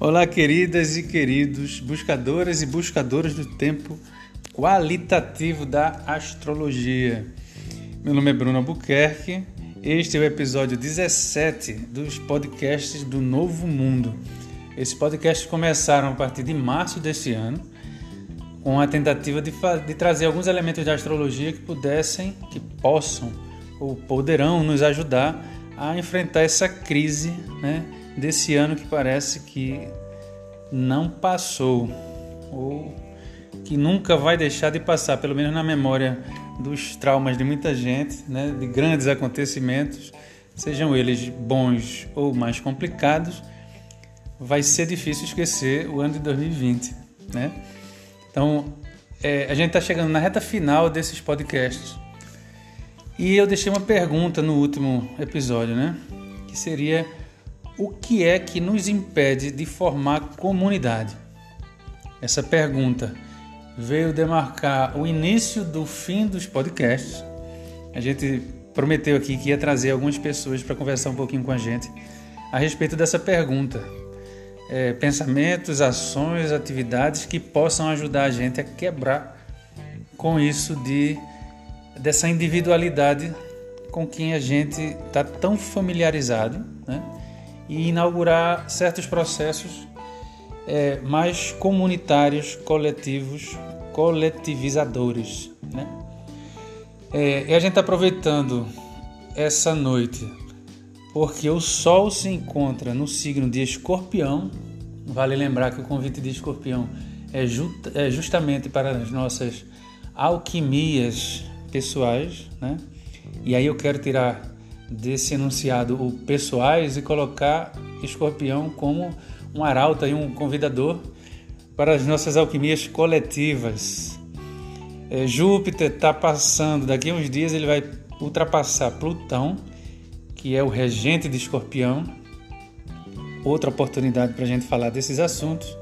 Olá, queridas e queridos, buscadoras e buscadoras do tempo qualitativo da astrologia. Meu nome é Bruno Albuquerque. Este é o episódio 17 dos podcasts do Novo Mundo. Esses podcasts começaram a partir de março deste ano, com a tentativa de, de trazer alguns elementos da astrologia que pudessem, que possam ou poderão nos ajudar a enfrentar essa crise, né? Desse ano que parece que não passou ou que nunca vai deixar de passar, pelo menos na memória dos traumas de muita gente, né, de grandes acontecimentos, sejam eles bons ou mais complicados, vai ser difícil esquecer o ano de 2020, né? Então, é, a gente está chegando na reta final desses podcasts e eu deixei uma pergunta no último episódio, né? Que seria o que é que nos impede de formar comunidade? Essa pergunta veio demarcar o início do fim dos podcasts. A gente prometeu aqui que ia trazer algumas pessoas para conversar um pouquinho com a gente a respeito dessa pergunta. É, pensamentos, ações, atividades que possam ajudar a gente a quebrar com isso de dessa individualidade com quem a gente está tão familiarizado, né? E inaugurar certos processos é, mais comunitários, coletivos, coletivizadores. Né? É, e a gente está aproveitando essa noite porque o Sol se encontra no signo de Escorpião. Vale lembrar que o convite de Escorpião é, ju é justamente para as nossas alquimias pessoais, né? E aí eu quero tirar desse enunciado o pessoais e colocar escorpião como um arauto e um convidador para as nossas alquimias coletivas. É, Júpiter está passando, daqui a uns dias ele vai ultrapassar Plutão, que é o regente de escorpião. Outra oportunidade para a gente falar desses assuntos.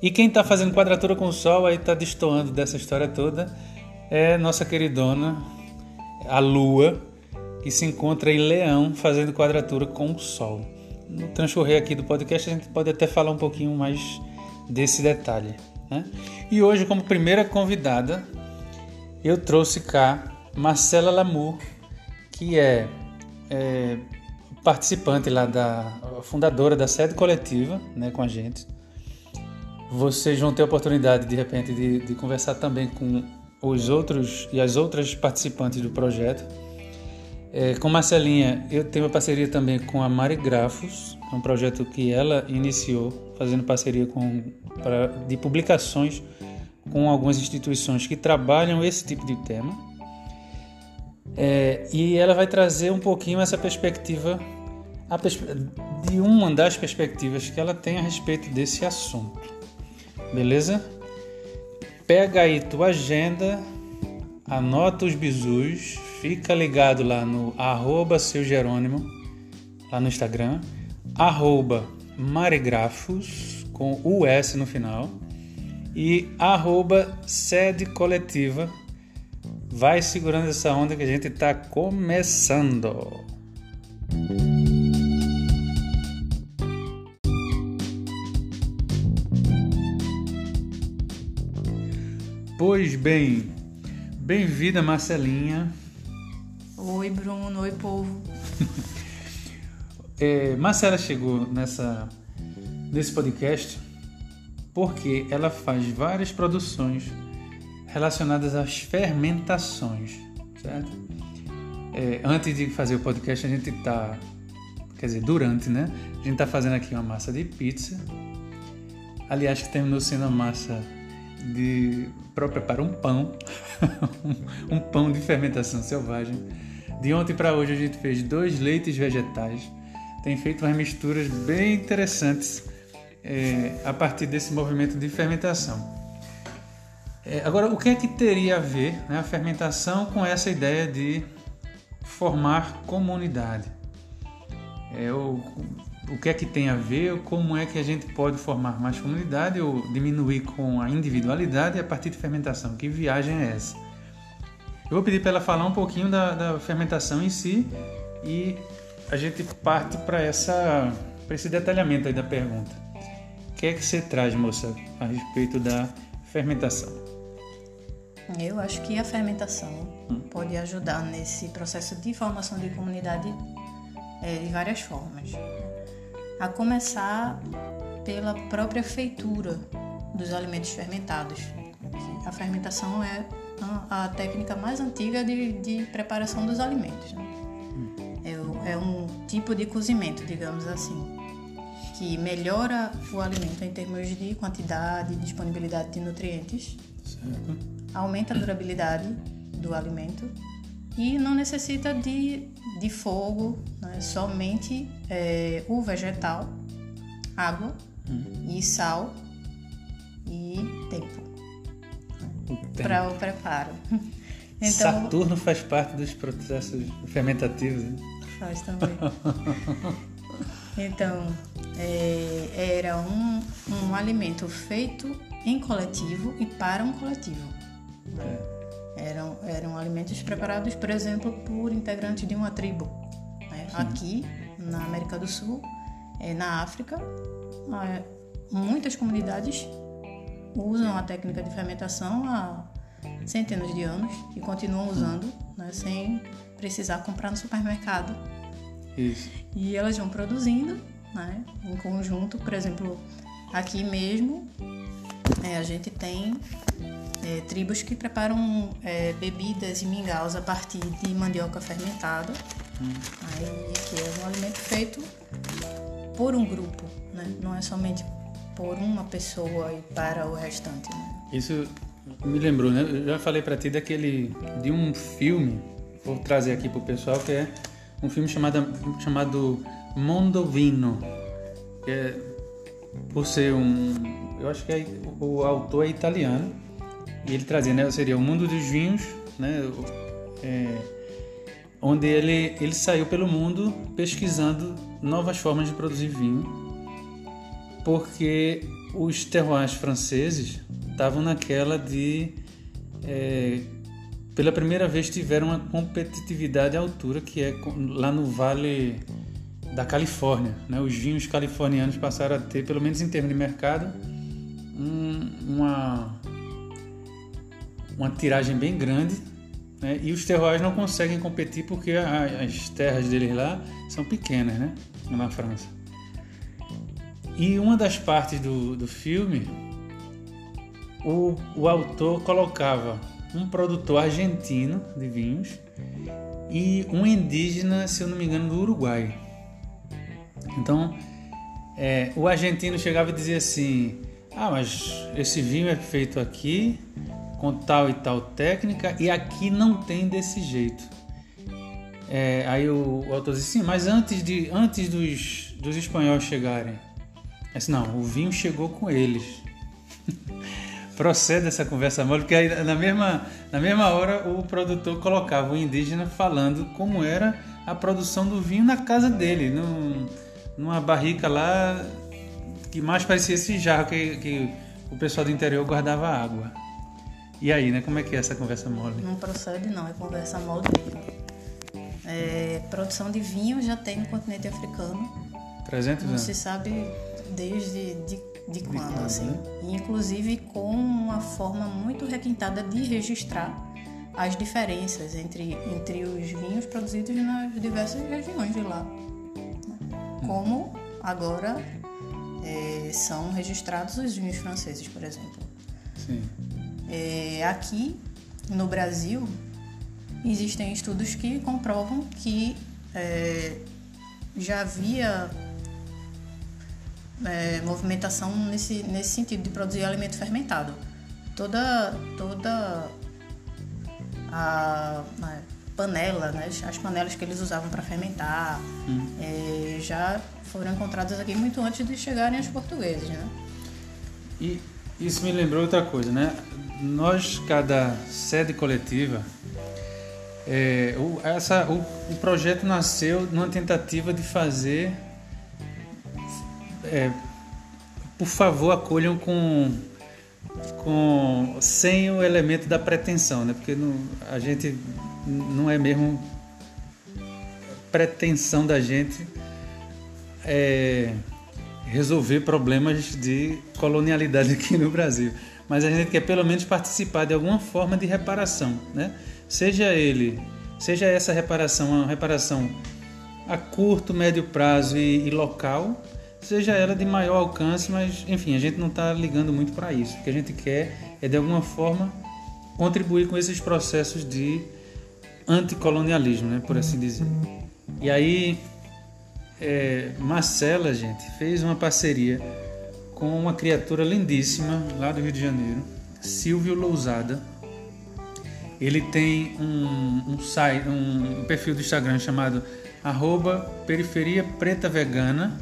E quem está fazendo quadratura com o Sol, aí está destoando dessa história toda, é nossa queridona, a Lua, que se encontra em Leão fazendo quadratura com o Sol. No transcorrer aqui do podcast a gente pode até falar um pouquinho mais desse detalhe. Né? E hoje, como primeira convidada, eu trouxe cá Marcela Lamour, que é, é participante lá da fundadora da sede coletiva, né, com a gente. Vocês vão ter a oportunidade de repente de, de conversar também com os outros e as outras participantes do projeto é, com Marcelinha, eu tenho uma parceria também com a Mari Grafos, é um projeto que ela iniciou, fazendo parceria com, pra, de publicações com algumas instituições que trabalham esse tipo de tema. É, e ela vai trazer um pouquinho essa perspectiva pers de uma das perspectivas que ela tem a respeito desse assunto. Beleza? Pega aí tua agenda, anota os bisus, Fica ligado lá no arroba seu Jerônimo, lá no Instagram, arroba Marigrafos, com US no final, e arroba sede coletiva. Vai segurando essa onda que a gente está começando. Pois bem, bem-vinda Marcelinha. Oi, Bruno. Oi, povo. é, Marcela chegou nessa, nesse podcast porque ela faz várias produções relacionadas às fermentações, certo? É, antes de fazer o podcast, a gente tá, quer dizer, durante, né? A gente tá fazendo aqui uma massa de pizza. Aliás, que terminou sendo uma massa de para preparar um pão, um pão de fermentação selvagem de ontem para hoje a gente fez dois leites vegetais. Tem feito umas misturas bem interessantes é, a partir desse movimento de fermentação. É, agora, o que é que teria a ver né, a fermentação com essa ideia de formar comunidade? É, o, o que é que tem a ver? Como é que a gente pode formar mais comunidade ou diminuir com a individualidade a partir de fermentação? Que viagem é essa? Eu vou pedir para ela falar um pouquinho da, da, fermentação em si e a gente parte para essa para esse detalhamento aí da pergunta. que é que você traz, moça, a respeito da fermentação? Eu acho que a fermentação hum. pode ajudar nesse processo de formação de comunidade é, de várias formas. A começar pela própria feitura dos alimentos fermentados. A fermentação é a técnica mais antiga de, de preparação dos alimentos. Né? É, é um tipo de cozimento, digamos assim que melhora o alimento em termos de quantidade e disponibilidade de nutrientes, certo. aumenta a durabilidade do alimento e não necessita de, de fogo, né? somente é, o vegetal, água hum. e sal e tempo para o preparo. Então, Saturno faz parte dos processos fermentativos. Né? Faz também. Então, é, era um, um alimento feito em coletivo e para um coletivo. É. Eram, eram alimentos preparados, por exemplo, por integrantes de uma tribo. Né? Aqui, na América do Sul, é, na África, muitas comunidades usam a técnica de fermentação há centenas de anos e continuam usando, né, sem precisar comprar no supermercado. Isso. E elas vão produzindo né? Em conjunto, por exemplo, aqui mesmo é, a gente tem é, tribos que preparam é, bebidas e mingaus a partir de mandioca fermentada, hum. aí, que é um alimento feito por um grupo, né? não é somente por uma pessoa e para o restante. Né? Isso me lembrou, né? Eu já falei para ti daquele de um filme, vou trazer aqui para o pessoal que é um filme chamado chamado Mondovino, que é, por ser um, eu acho que é, o autor é italiano e ele trazia, né, seria o mundo dos vinhos, né, é, onde ele ele saiu pelo mundo pesquisando novas formas de produzir vinho, porque os terroirs franceses estavam naquela de é, pela primeira vez tiveram uma competitividade à altura que é lá no Vale da Califórnia. Né? Os vinhos californianos passaram a ter, pelo menos em termos de mercado, um, uma, uma tiragem bem grande. Né? E os terroirs não conseguem competir porque as terras deles lá são pequenas, né? na França. E uma das partes do, do filme, o, o autor colocava um produtor argentino de vinhos e um indígena, se eu não me engano, do Uruguai. Então, é, o argentino chegava e dizia assim: Ah, mas esse vinho é feito aqui com tal e tal técnica e aqui não tem desse jeito. É, aí o, o, autor disse: Sim, mas antes, de, antes dos, dos espanhóis chegarem, disse, não, o vinho chegou com eles. Procede essa conversa mole, porque aí, na mesma, na mesma hora o produtor colocava o indígena falando como era a produção do vinho na casa dele. Não numa barrica lá que mais parecia esse jarro que, que o pessoal do interior guardava água. E aí, né? Como é que é essa conversa mole? Não procede não, é conversa mole mesmo. É, produção de vinho já tem no continente africano. 300 não anos? Não se sabe desde de, de quando, de assim. Né? inclusive com uma forma muito requintada de registrar as diferenças entre, entre os vinhos produzidos nas diversas regiões de lá como agora é, são registrados os vinhos franceses, por exemplo. Sim. É, aqui no Brasil existem estudos que comprovam que é, já havia é, movimentação nesse, nesse sentido de produzir alimento fermentado. Toda, toda a, a panela, né? as panelas que eles usavam para fermentar, hum. é, já foram encontradas aqui muito antes de chegarem os portugueses. Né? E isso me lembrou outra coisa, né? Nós, cada sede coletiva, é, o, essa, o, o, projeto nasceu numa tentativa de fazer. É, por favor, acolham com, com sem o elemento da pretensão, né? Porque não, a gente não é mesmo pretensão da gente é, resolver problemas de colonialidade aqui no Brasil, mas a gente quer pelo menos participar de alguma forma de reparação, né? Seja ele, seja essa reparação uma reparação a curto, médio prazo e, e local, seja ela de maior alcance, mas enfim, a gente não está ligando muito para isso. O que a gente quer é de alguma forma contribuir com esses processos de anticolonialismo, né, por assim dizer. E aí, é, Marcela, gente, fez uma parceria com uma criatura lindíssima lá do Rio de Janeiro, Silvio Lousada. Ele tem um, um, site, um perfil do Instagram chamado arroba Periferia Preta Vegana.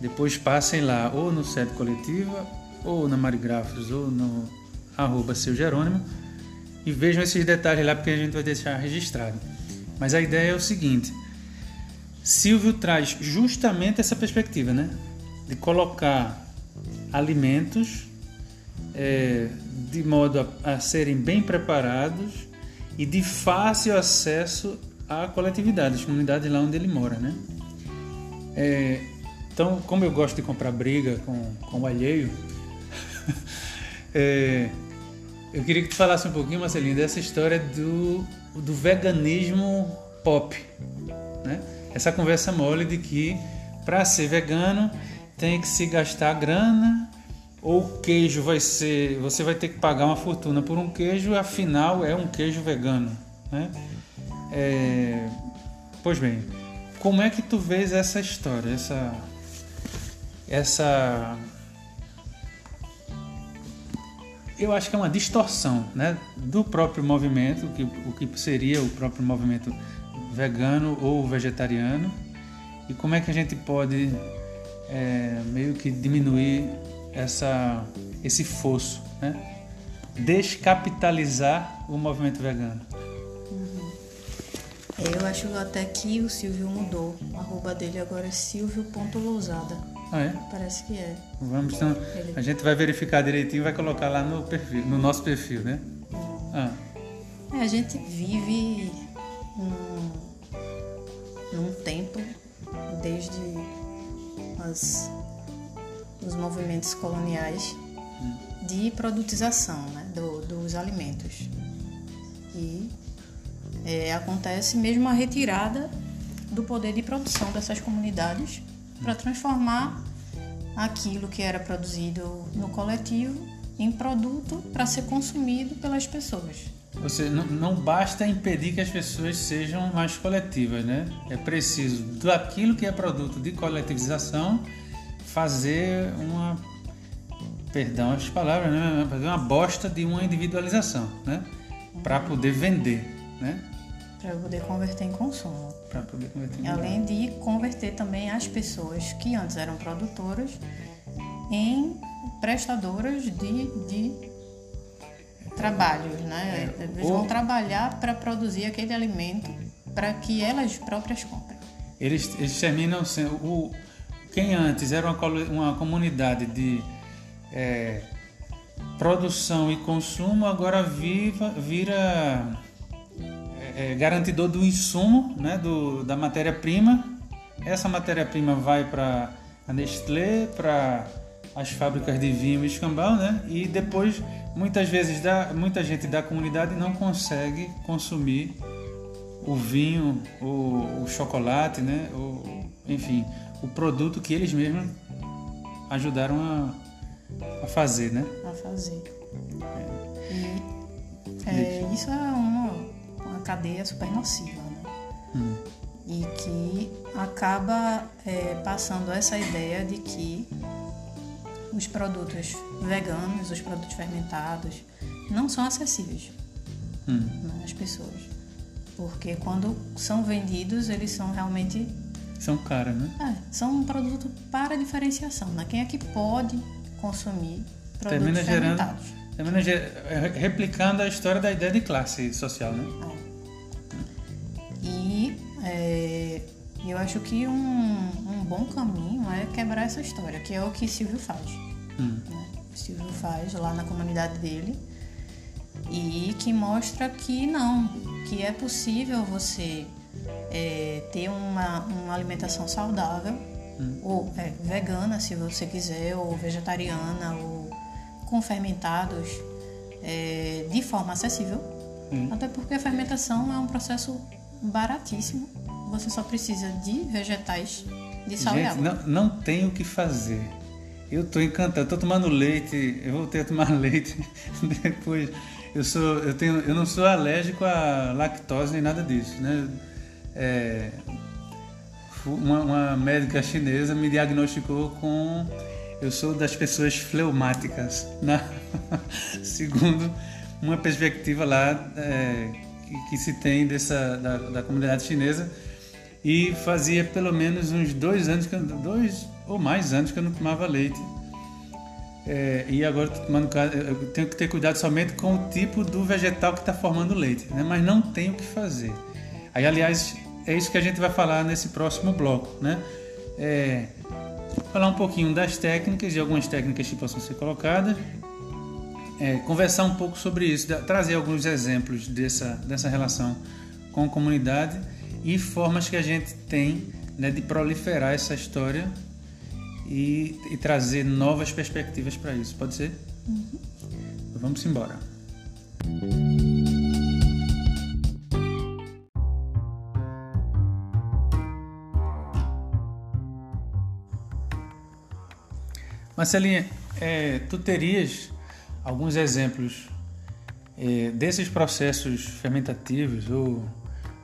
Depois passem lá ou no Sede Coletiva, ou na Marigrafos, ou no arroba Seu Jerônimo e vejam esses detalhes lá porque a gente vai deixar registrado. Mas a ideia é o seguinte: Silvio traz justamente essa perspectiva, né? De colocar alimentos é, de modo a, a serem bem preparados e de fácil acesso à coletividade, às comunidades lá onde ele mora, né? É, então, como eu gosto de comprar briga com, com o alheio, é, eu queria que tu falasse um pouquinho, Marcelinho, dessa história do, do veganismo pop. Né? Essa conversa mole de que para ser vegano tem que se gastar grana ou o queijo vai ser. Você vai ter que pagar uma fortuna por um queijo, afinal é um queijo vegano. Né? É, pois bem, como é que tu vês essa história, essa, essa eu acho que é uma distorção né, do próprio movimento, que, o que seria o próprio movimento vegano ou vegetariano, e como é que a gente pode é, meio que diminuir essa, esse fosso, né? descapitalizar o movimento vegano. Uhum. Eu acho até que o Silvio mudou. O arroba dele agora é silvio.lousada. Ah, é? Parece que é. Vamos então. Ele... A gente vai verificar direitinho e vai colocar lá no perfil, no nosso perfil, né? Ah. É, a gente vive num, num tempo desde as, os movimentos coloniais de produtização né, do, dos alimentos. E é, acontece mesmo a retirada do poder de produção dessas comunidades para transformar aquilo que era produzido no coletivo em produto para ser consumido pelas pessoas. Ou seja, não, não, basta impedir que as pessoas sejam mais coletivas, né? É preciso, daquilo que é produto de coletivização, fazer uma. Perdão as palavras, né? Fazer uma bosta de uma individualização, né? Para poder vender, né? Para poder converter em consumo. Para poder converter em Além de converter também as pessoas que antes eram produtoras em prestadoras de, de trabalhos, né? É, eles vão trabalhar para produzir aquele alimento para que elas próprias comprem. Eles, eles terminam sendo. O, quem antes era uma, uma comunidade de é, produção e consumo, agora viva, vira é, garantidor do insumo, né, do, da matéria-prima. Essa matéria-prima vai para a Nestlé, para as fábricas de vinho e escambau, né? E depois, muitas vezes, dá, muita gente da comunidade não consegue consumir o vinho, o, o chocolate, né? O, enfim, o produto que eles mesmos ajudaram a, a fazer, né? A fazer. É. E, é, isso é uma cadeia super nociva, né? Hum. E que acaba é, passando essa ideia de que os produtos veganos, os produtos fermentados, não são acessíveis hum. né, às pessoas. Porque quando são vendidos, eles são realmente. São caros, né? É, são um produto para diferenciação. Né? Quem é que pode consumir produtos termina fermentados? Gerando, termina é, replicando a história da ideia de classe social, né? É. É, eu acho que um, um, bom caminho é quebrar essa história, que é o que Silvio faz. Hum. Né? Silvio faz lá na comunidade dele e que mostra que não, que é possível você é, ter uma, uma alimentação saudável hum. ou é, vegana, se você quiser, ou vegetariana, ou com fermentados é, de forma acessível. Hum. Até porque a fermentação é um processo baratíssimo. Você só precisa de vegetais, de sal Gente, e água. Não, não tem o que fazer. Eu estou encantado, estou tomando leite, eu voltei a tomar leite depois. Eu sou, eu tenho, eu não sou alérgico a lactose nem nada disso, né? É, uma, uma médica chinesa me diagnosticou com eu sou das pessoas fleumáticas, né? segundo uma perspectiva lá é, que, que, se tem dessa da, da, comunidade chinesa e fazia pelo menos uns dois anos eu, dois ou mais anos que eu não tomava leite é, e agora estou tomando eu tenho que ter cuidado somente com o tipo do vegetal que está formando leite, né? mas não tenho o que fazer. Aí, aliás, é isso que a gente vai falar nesse próximo bloco, né? É, falar um pouquinho das técnicas e algumas técnicas que possam ser colocadas, é, conversar um pouco sobre isso, trazer alguns exemplos dessa, dessa relação com a comunidade e formas que a gente tem né, de proliferar essa história e, e trazer novas perspectivas para isso. Pode ser? Uhum. Então, vamos embora. Marcelinha, é, tu terias alguns exemplos é, desses processos fermentativos ou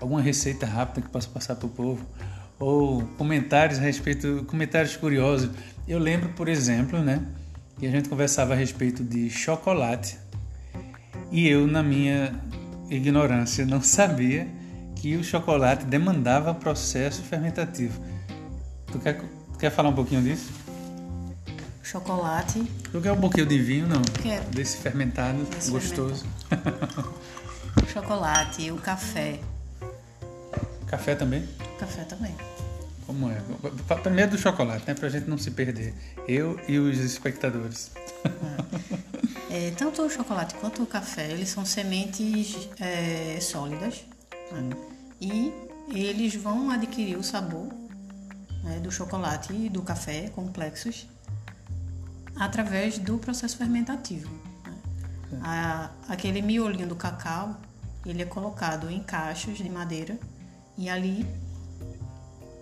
alguma receita rápida que possa passar para o povo ou comentários a respeito, comentários curiosos. Eu lembro, por exemplo, né, que a gente conversava a respeito de chocolate e eu, na minha ignorância, não sabia que o chocolate demandava processo fermentativo. Tu quer, tu quer falar um pouquinho disso? chocolate. Tu quer um pouquinho de vinho, não? Quero. Desse fermentado Desse gostoso. Fermentado. chocolate, o café. Café também? Café também. Como é? Primeiro do chocolate, né? Pra gente não se perder. Eu e os espectadores. É, tanto o chocolate quanto o café, eles são sementes é, sólidas. Né? E eles vão adquirir o sabor né, do chocolate e do café complexos através do processo fermentativo. Né? A, aquele miolinho do cacau, ele é colocado em caixas de madeira e ali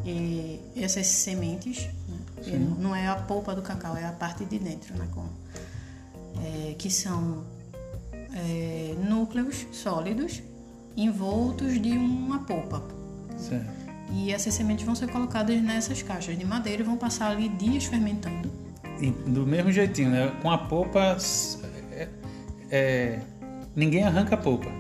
e essas sementes, né? não é a polpa do cacau, é a parte de dentro, né? É, que são é, núcleos sólidos envoltos de uma polpa. Certo. E essas sementes vão ser colocadas nessas caixas de madeira e vão passar ali dias fermentando do mesmo jeitinho, né? Com a polpa, é, é, ninguém arranca a polpa.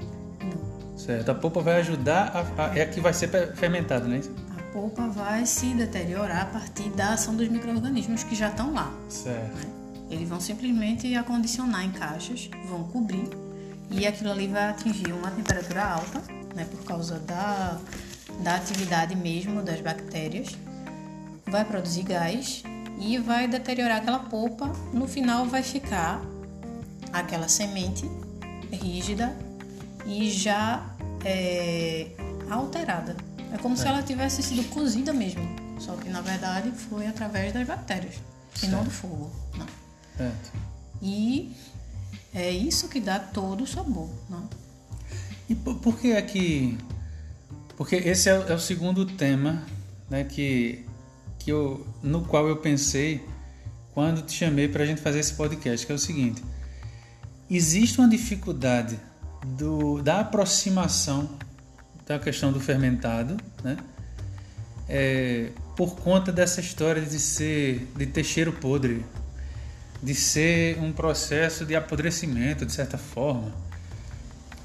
Certo. A polpa vai ajudar, a, a, é a que vai ser fermentada, né? A polpa vai se deteriorar a partir da ação dos micro-organismos que já estão lá. Certo. Né? Eles vão simplesmente acondicionar em caixas, vão cobrir e aquilo ali vai atingir uma temperatura alta, né? Por causa da, da atividade mesmo das bactérias. Vai produzir gás e vai deteriorar aquela polpa. No final vai ficar aquela semente rígida e já é, alterada. É como é. se ela tivesse sido cozida mesmo, só que na verdade foi através das bactérias e não do fogo. Não. Certo. E é isso que dá todo o sabor. Não? E por, por que é que. Porque esse é, é o segundo tema né, que que eu, no qual eu pensei quando te chamei para a gente fazer esse podcast, que é o seguinte: existe uma dificuldade do, da aproximação da questão do fermentado, né? É, por conta dessa história de ser, de ter cheiro podre, de ser um processo de apodrecimento de certa forma.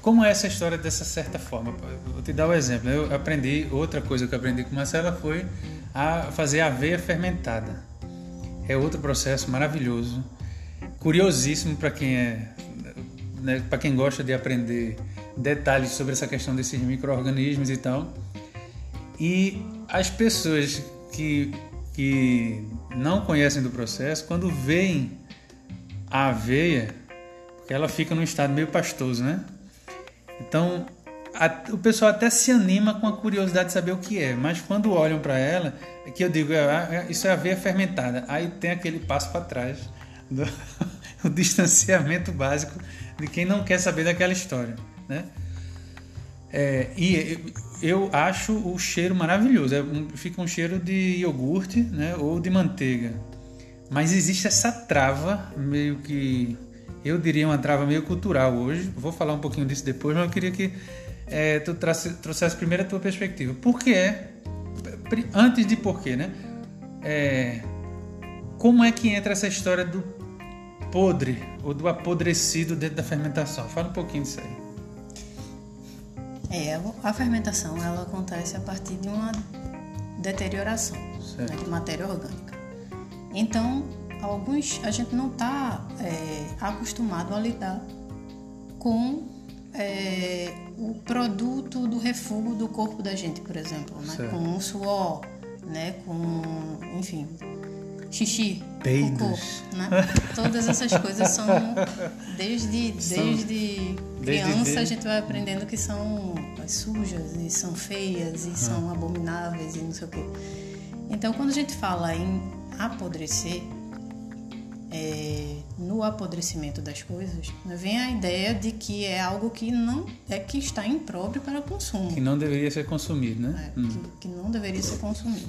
Como é essa história dessa certa forma? Vou te dar um exemplo. Eu aprendi outra coisa que eu aprendi com Marcela foi a fazer aveia fermentada. É outro processo maravilhoso, curiosíssimo para quem é, né, para quem gosta de aprender detalhes sobre essa questão desses micro-organismos e tal. E as pessoas que, que não conhecem do processo, quando veem a aveia, porque ela fica num estado meio pastoso, né? Então, a, o pessoal até se anima com a curiosidade de saber o que é, mas quando olham para ela, é que eu digo, é, isso é aveia fermentada. Aí tem aquele passo para trás, do, o distanciamento básico de quem não quer saber daquela história, né? É, e eu acho o cheiro maravilhoso. É fica um cheiro de iogurte, né? Ou de manteiga. Mas existe essa trava meio que eu diria uma trava meio cultural hoje. Vou falar um pouquinho disso depois, mas eu queria que é, tu trouxesse primeiro a tua perspectiva. Por que é, antes de porquê, né? É, como é que entra essa história do podre ou do apodrecido dentro da fermentação? Fala um pouquinho disso aí. É, a fermentação ela acontece a partir de uma deterioração né, de matéria orgânica. Então, alguns a gente não está é, acostumado a lidar com é, o produto do refúgio do corpo da gente, por exemplo, né? com o suor, né? com, enfim, xixi, Peidos. cocô, né? Todas essas coisas são desde desde criança desde... a gente vai aprendendo que são sujas e são feias e são abomináveis e não sei o quê. Então, quando a gente fala em apodrecer, é, no apodrecimento das coisas, vem a ideia de que é algo que não é que está impróprio para consumo. Que não deveria ser consumido, né? É, hum. que, que não deveria ser consumido.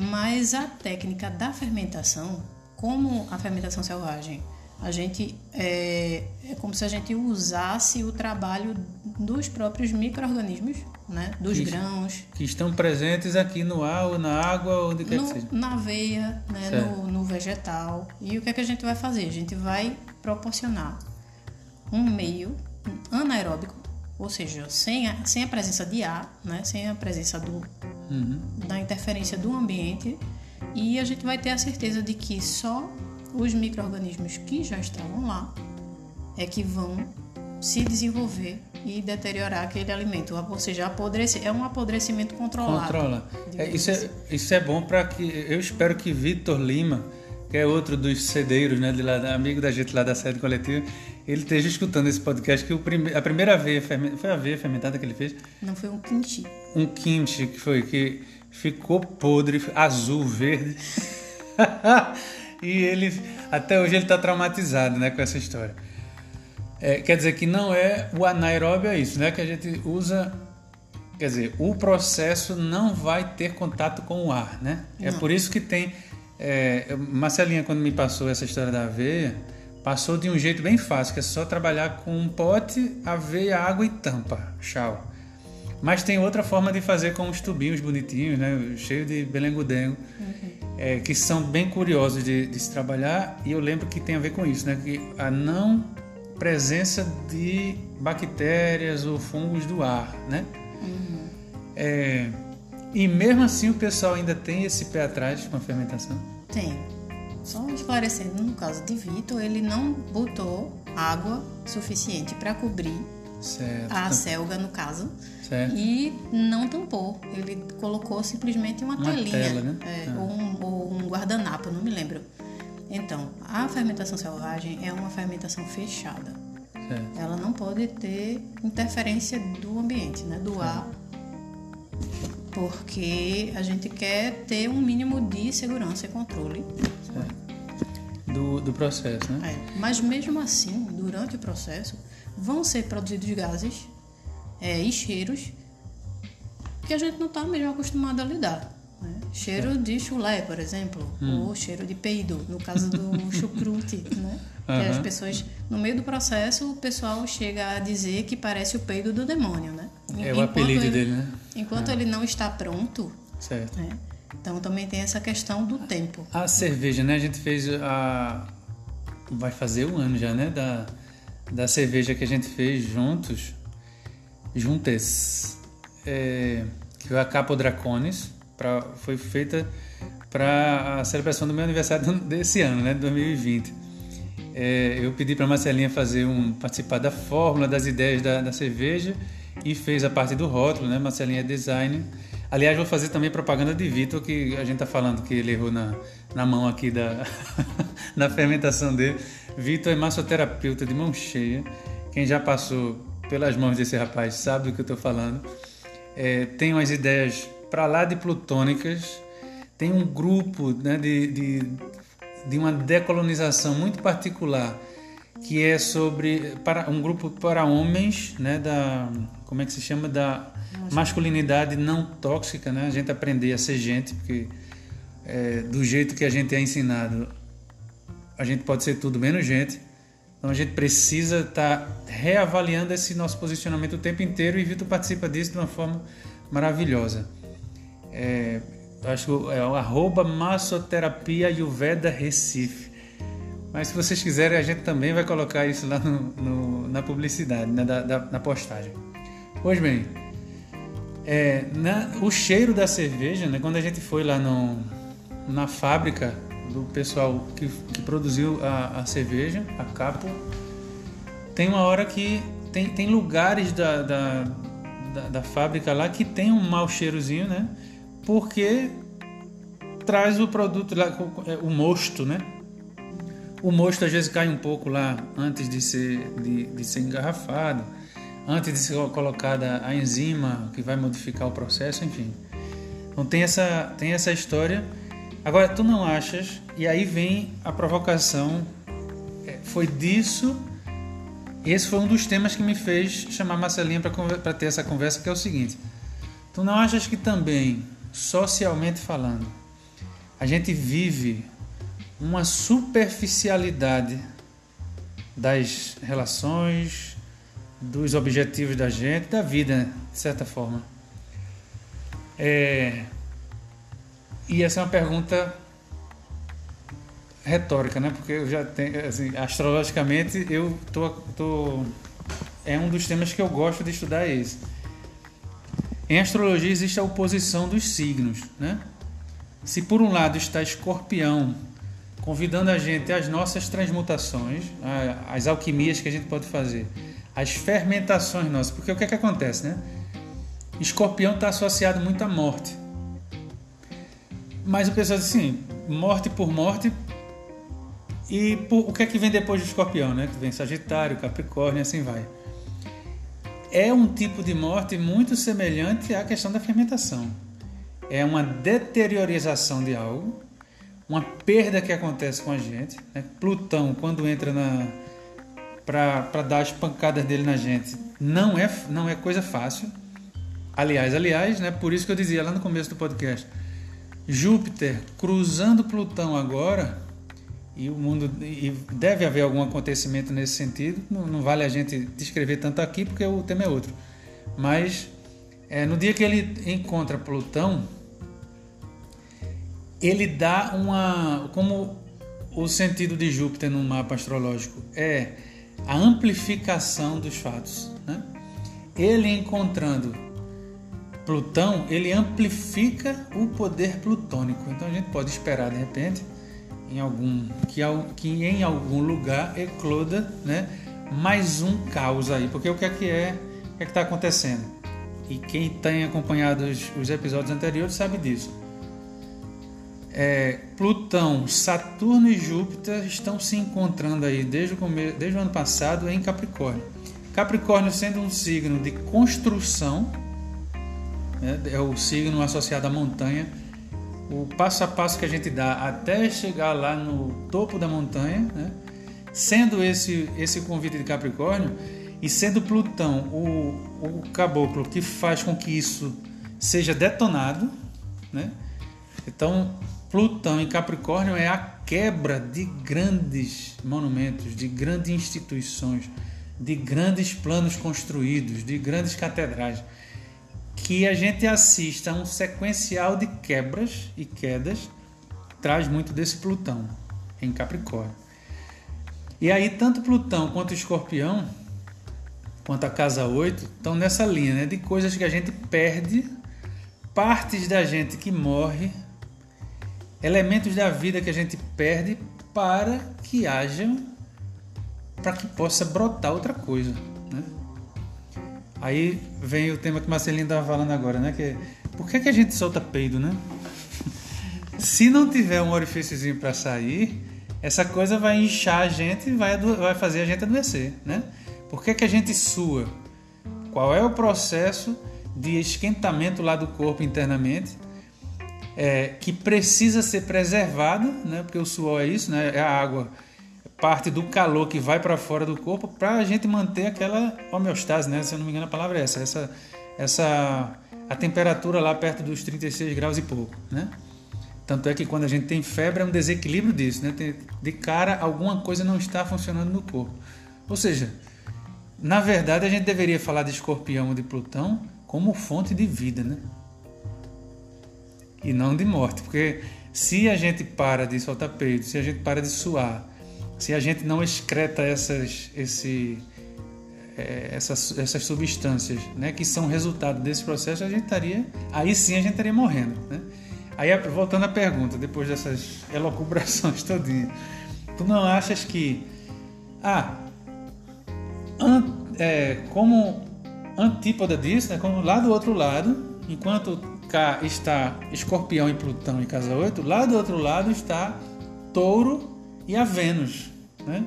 Mas a técnica da fermentação, como a fermentação selvagem, a gente é, é como se a gente usasse o trabalho dos próprios micro-organismos, né? dos que, grãos. Que estão presentes aqui no ar, ou na água, onde quer no, que seja. Na aveia, né? no, no vegetal. E o que, é que a gente vai fazer? A gente vai proporcionar um meio anaeróbico, ou seja, sem a, sem a presença de ar, né? sem a presença do, uhum. da interferência do ambiente, e a gente vai ter a certeza de que só os micro-organismos que já estavam lá é que vão se desenvolver e deteriorar aquele alimento, ou seja, apodrecer. É um apodrecimento controlado. Controla. É, isso, é, isso é bom para que. Eu espero que Vitor Lima, que é outro dos cedeiros, né, de lá, amigo da gente lá da sede coletiva, ele esteja escutando esse podcast, que o prime, a primeira aveia, foi a aveia fermentada que ele fez? Não, foi um kimchi. Um kimchi, que foi, que ficou podre, azul, verde. e ele, até hoje ele está traumatizado, né, com essa história. É, quer dizer que não é o anaeróbio, é isso, né? Que a gente usa. Quer dizer, o processo não vai ter contato com o ar, né? É não. É por isso que tem. É, Marcelinha, quando me passou essa história da aveia, passou de um jeito bem fácil, que é só trabalhar com um pote, aveia, água e tampa. Tchau. Mas tem outra forma de fazer com os tubinhos bonitinhos, né? Cheio de belengudengo, uhum. é, que são bem curiosos de, de se trabalhar. E eu lembro que tem a ver com isso, né? Que a não presença de bactérias ou fungos do ar, né? Uhum. É, e mesmo assim o pessoal ainda tem esse pé atrás com a fermentação? Tem. Só esclarecendo, no caso de Vitor, ele não botou água suficiente para cobrir certo. a selga, no caso, certo. e não tampou. Ele colocou simplesmente uma, uma telinha, tela, né? é, ah. ou, um, ou um guardanapo, não me lembro. Então, a fermentação selvagem é uma fermentação fechada. É. Ela não pode ter interferência do ambiente, né, do ar, porque a gente quer ter um mínimo de segurança e controle do, do processo, né? É. Mas mesmo assim, durante o processo, vão ser produzidos gases é, e cheiros que a gente não está mesmo acostumado a lidar. Né? Cheiro de chulé, por exemplo, hum. ou cheiro de peido, no caso do chucrute, né? Uhum. Que as pessoas, no meio do processo, o pessoal chega a dizer que parece o peido do demônio, né? É enquanto o apelido ele, dele, né? Enquanto é. ele não está pronto. Certo. Né? Então também tem essa questão do tempo. A cerveja, né? A gente fez a. Vai fazer um ano já, né? Da, da cerveja que a gente fez juntos. Juntas. É, que foi a Capo Dracones pra, foi feita para a celebração do meu aniversário desse ano, né, 2020. É, eu pedi para Marcelinha fazer um participar da fórmula, das ideias da, da, cerveja e fez a parte do rótulo, né? Marcelinha é design. Aliás, vou fazer também propaganda de Vitor, que a gente está falando que ele errou na, na mão aqui da, na fermentação dele. Vitor é massoterapeuta de mão cheia. Quem já passou pelas mãos desse rapaz sabe do que eu estou falando. É, tem umas ideias para lá de plutônicas. Tem um grupo né, de, de, de uma decolonização muito particular que é sobre para um grupo para homens, né, da como é que se chama da masculinidade não tóxica, né? A gente aprender a ser gente, porque é, do jeito que a gente é ensinado, a gente pode ser tudo menos gente. Então a gente precisa estar tá reavaliando esse nosso posicionamento o tempo inteiro e Vitor participa disso de uma forma maravilhosa. É, acho que é o arroba massoterapia Ayurveda Recife. Mas se vocês quiserem, a gente também vai colocar isso lá no, no, na publicidade, né, da, da, na postagem. Pois bem, é, na, o cheiro da cerveja, né, quando a gente foi lá no, na fábrica do pessoal que, que produziu a, a, cerveja, a Capo, tem uma hora que tem, tem lugares da, da, da, da fábrica lá que tem um mau cheirozinho, né? Porque traz o produto lá, é, o mosto, né? O mosto às vezes cai um pouco lá antes de ser, de, de ser engarrafado antes de ser colocada a enzima que vai modificar o processo, enfim. Então tem essa, tem essa história. Agora, tu não achas, e aí vem a provocação, é, foi disso, esse foi um dos temas que me fez chamar Marcelinha para ter essa conversa, que é o seguinte, tu não achas que também, socialmente falando, a gente vive uma superficialidade das relações, dos objetivos da gente, da vida, de certa forma. É... E essa é uma pergunta retórica, né? Porque eu já tenho, assim, astrologicamente, eu tô, tô, é um dos temas que eu gosto de estudar esse. Em astrologia existe a oposição dos signos, né? Se por um lado está Escorpião, convidando a gente às nossas transmutações, às alquimias que a gente pode fazer, as fermentações nossas. Porque o que é que acontece, né? Escorpião está associado muito à morte. Mas o pessoal diz assim, morte por morte. E por, o que é que vem depois do escorpião, né? Que vem Sagitário, Capricórnio assim vai. É um tipo de morte muito semelhante à questão da fermentação. É uma deteriorização de algo, uma perda que acontece com a gente. Né? Plutão, quando entra na, para dar as pancadas dele na gente não é, não é coisa fácil. Aliás, aliás, né, por isso que eu dizia lá no começo do podcast, Júpiter cruzando Plutão agora, e o mundo e deve haver algum acontecimento nesse sentido. Não, não vale a gente descrever tanto aqui porque o tema é outro. Mas é, no dia que ele encontra Plutão, ele dá uma como o sentido de Júpiter no mapa astrológico é a amplificação dos fatos. Né? Ele encontrando Plutão, ele amplifica o poder plutônico. Então a gente pode esperar de repente em algum que, que em algum lugar ecloda, né, mais um caos aí, porque o que é que é, o que é está acontecendo? E quem tem acompanhado os, os episódios anteriores sabe disso é, Plutão, Saturno e Júpiter estão se encontrando aí desde o, desde o ano passado em Capricórnio. Capricórnio sendo um signo de construção, né, é o signo associado à montanha, o passo a passo que a gente dá até chegar lá no topo da montanha, né, sendo esse, esse convite de Capricórnio e sendo Plutão o, o caboclo que faz com que isso seja detonado, né? Então, Plutão em Capricórnio é a quebra de grandes monumentos, de grandes instituições, de grandes planos construídos, de grandes catedrais. Que a gente assista a um sequencial de quebras e quedas traz muito desse Plutão em Capricórnio. E aí, tanto Plutão quanto Escorpião, quanto a casa 8, estão nessa linha né, de coisas que a gente perde, partes da gente que morre elementos da vida que a gente perde para que haja, para que possa brotar outra coisa. Né? Aí vem o tema que Marcelinho estava falando agora, né? Que por que, que a gente solta peido, né? Se não tiver um orifíciozinho para sair, essa coisa vai inchar a gente e vai, vai fazer a gente adoecer, né? Por que, que a gente sua? qual é o processo de esquentamento lá do corpo internamente, é, que precisa ser preservado, né? porque o suor é isso, né? é a água, parte do calor que vai para fora do corpo, para a gente manter aquela homeostase, né? se eu não me engano a palavra é essa, essa, essa a temperatura lá perto dos 36 graus e pouco. Né? Tanto é que quando a gente tem febre é um desequilíbrio disso, né? de cara alguma coisa não está funcionando no corpo. Ou seja, na verdade a gente deveria falar de escorpião ou de Plutão como fonte de vida, né? e não de morte. Porque se a gente para de soltar peito, se a gente para de suar, se a gente não excreta essas, esse, é, essas, essas substâncias né, que são resultado desse processo, a gente estaria. Aí sim a gente estaria morrendo. Né? Aí voltando à pergunta, depois dessas elocubrações todinhas, tu não achas que. Ah, an, é, como antípoda disso, né, como lá do outro lado, enquanto cá está Escorpião e Plutão em casa 8, lá do outro lado está Touro e a Vênus, né?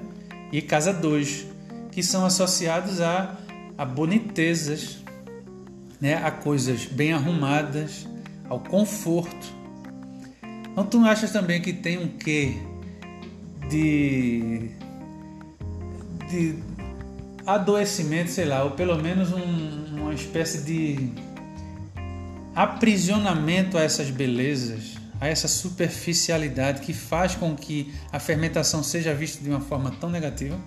E casa 2, que são associados a, a bonitezas, né? a coisas bem arrumadas, ao conforto. Então tu achas também que tem um quê de, de adoecimento, sei lá, ou pelo menos um, uma espécie de aprisionamento a essas belezas, a essa superficialidade que faz com que a fermentação seja vista de uma forma tão negativa?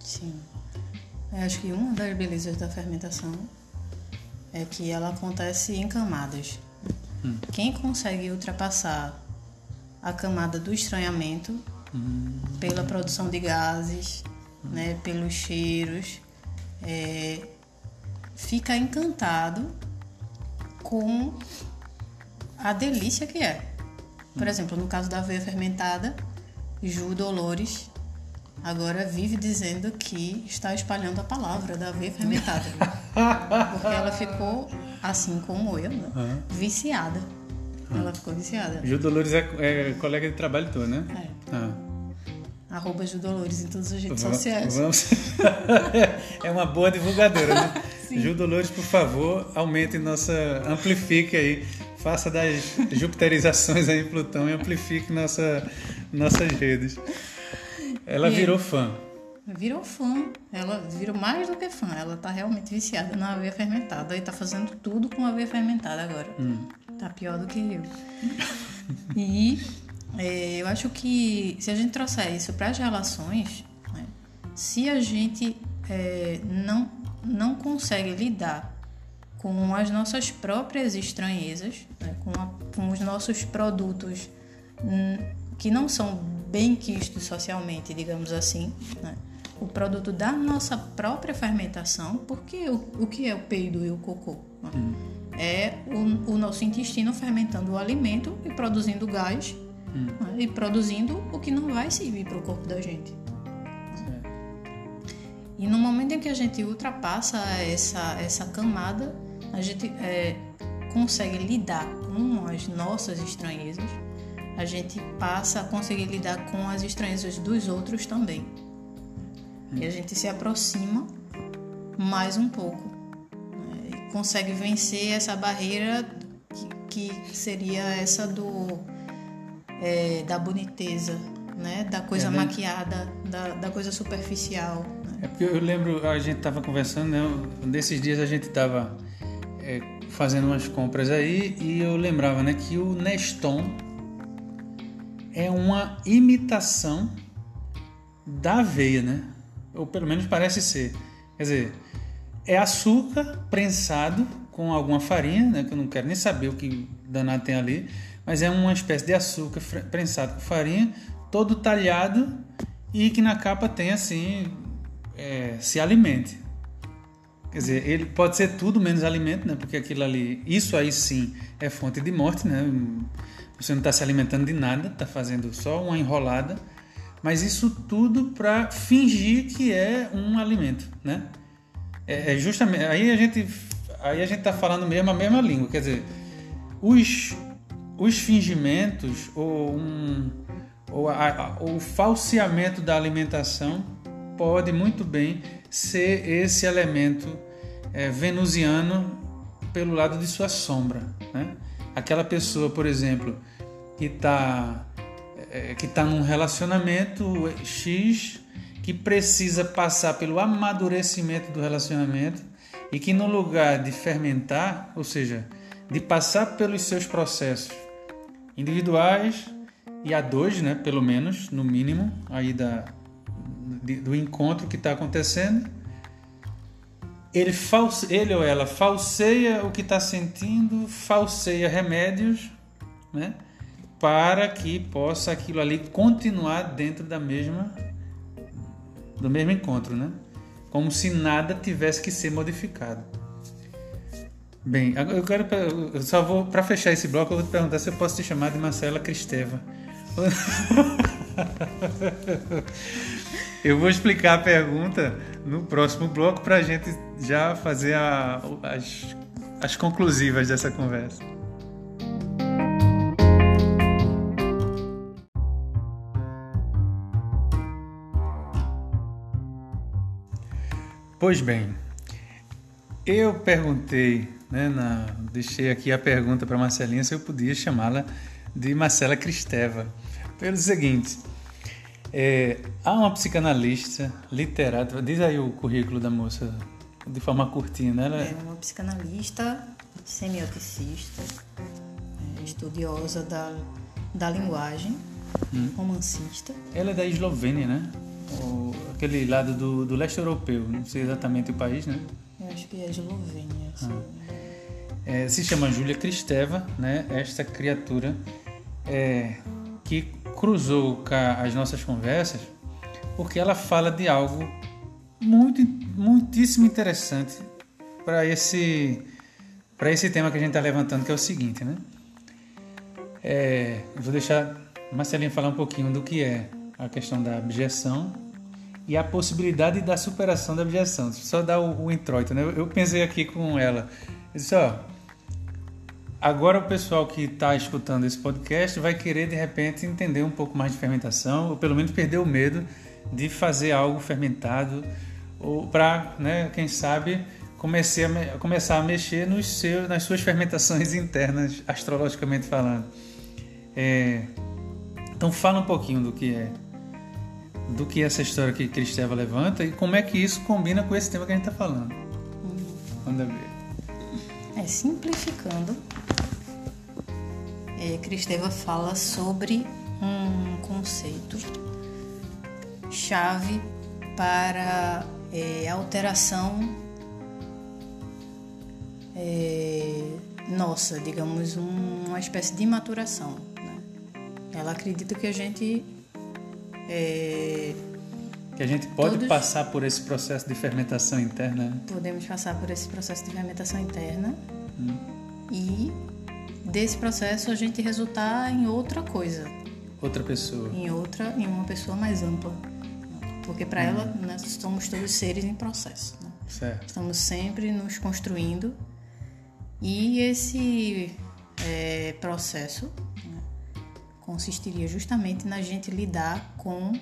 Sim. Eu acho que uma das belezas da fermentação é que ela acontece em camadas. Hum. Quem consegue ultrapassar a camada do estranhamento hum. pela produção de gases, hum. né, pelos cheiros, é, fica encantado com a delícia que é. Por exemplo, no caso da aveia fermentada, Ju Dolores agora vive dizendo que está espalhando a palavra da aveia fermentada. porque ela ficou, assim como eu, né? uhum. viciada. Uhum. Ela ficou viciada. Ju Dolores é, é, colega de trabalho teu, né? É. Ah. Arroba Ju Dolores em todas as redes vamos, sociais. Vamos. é uma boa divulgadora, né? Sim. Ju Dolores, por favor, aumente nossa. amplifique aí. Faça das jupiterizações aí em Plutão e amplifique nossa, nossas redes. Ela e virou fã. Virou fã. Ela virou mais do que fã. Ela tá realmente viciada na aveia fermentada e tá fazendo tudo com aveia fermentada agora. Hum. Tá pior do que eu. e é, eu acho que se a gente trouxer isso para as relações, né, se a gente é, não não consegue lidar com as nossas próprias estranhezas, né, com, a, com, os nossos produtos hum, que não são bem quistos socialmente, digamos assim, né, o produto da nossa própria fermentação, porque o, o que é o peido e o cocô? Né? Hum. É o, o, nosso intestino fermentando o alimento e produzindo gás hum. né, e produzindo o que não vai servir para o corpo da gente. E no momento em que a gente ultrapassa essa, essa camada, a gente é, consegue lidar com as nossas estranhezas, a gente passa a conseguir lidar com as estranhezas dos outros também. E a gente se aproxima mais um pouco. Né? E consegue vencer essa barreira que, que seria essa do é, da boniteza, né? da coisa é, né? maquiada, da, da coisa superficial. É porque eu lembro, a gente estava conversando, né? Desses dias a gente estava é, fazendo umas compras aí e eu lembrava, né, que o Neston é uma imitação da aveia, né? Ou pelo menos parece ser. Quer dizer, é açúcar prensado com alguma farinha, né? Que eu não quero nem saber o que danado tem ali, mas é uma espécie de açúcar prensado com farinha, todo talhado e que na capa tem assim é, se alimente. Quer dizer, ele pode ser tudo menos alimento, né? Porque aquilo ali, isso aí sim é fonte de morte, né? Você não está se alimentando de nada, está fazendo só uma enrolada, mas isso tudo para fingir que é um alimento, né? É, é justamente aí a gente aí a gente está falando mesmo a mesma língua, quer dizer, os os fingimentos ou um ou a, o falseamento da alimentação pode muito bem ser esse elemento é, venusiano pelo lado de sua sombra. Né? Aquela pessoa, por exemplo, que está é, que tá num relacionamento X que precisa passar pelo amadurecimento do relacionamento e que no lugar de fermentar, ou seja, de passar pelos seus processos individuais e a dois, né, pelo menos, no mínimo, aí da, do encontro que está acontecendo, ele, false, ele ou ela falseia o que está sentindo, falseia remédios, né, para que possa aquilo ali continuar dentro da mesma do mesmo encontro, né? Como se nada tivesse que ser modificado. Bem, eu quero eu só vou para fechar esse bloco eu vou te perguntar se eu posso te chamar de Marcela Cristeva. eu vou explicar a pergunta no próximo bloco para a gente já fazer a, as, as conclusivas dessa conversa. Pois bem, eu perguntei, né, na, deixei aqui a pergunta para Marcelinha se eu podia chamá-la de Marcela Cristeva. Pelo seguinte, é, há uma psicanalista, literata, diz aí o currículo da moça de forma curtinha, né? Ela... É uma psicanalista, semioticista, é, estudiosa da, da linguagem, hum. romancista. Ela é da Eslovênia, né? O, aquele lado do, do leste europeu, não sei exatamente o país, né? Eu acho que é Eslovênia. Ah. É, se chama Júlia Cristeva, né? Esta criatura é, que cruzou com as nossas conversas, porque ela fala de algo muito, muitíssimo interessante para esse para esse tema que a gente está levantando, que é o seguinte, né? É, vou deixar Marcelinho falar um pouquinho do que é a questão da abjeção e a possibilidade da superação da abjeção. Só dar o, o introito, né? Eu, eu, pensei aqui com ela, eu disse, ó, agora o pessoal que está escutando esse podcast vai querer de repente entender um pouco mais de fermentação, ou pelo menos perder o medo de fazer algo fermentado, ou para, né, quem sabe, comecei a, começar a mexer nos seus, nas suas fermentações internas, astrologicamente falando. É, então fala um pouquinho do que é do que essa história que Cristeva levanta e como é que isso combina com esse tema que a gente está falando. Manda ver. É, simplificando, é, Cristeva fala sobre um conceito chave para é, alteração é, nossa, digamos, um, uma espécie de maturação. Né? Ela acredita que a gente é, que a gente pode todos passar por esse processo de fermentação interna. Né? Podemos passar por esse processo de fermentação interna hum. e desse processo a gente resultar em outra coisa. Outra pessoa. Em outra, em uma pessoa mais ampla. Porque para hum. ela nós somos todos seres em processo. Né? Certo. Estamos sempre nos construindo e esse é, processo consistiria justamente na gente lidar com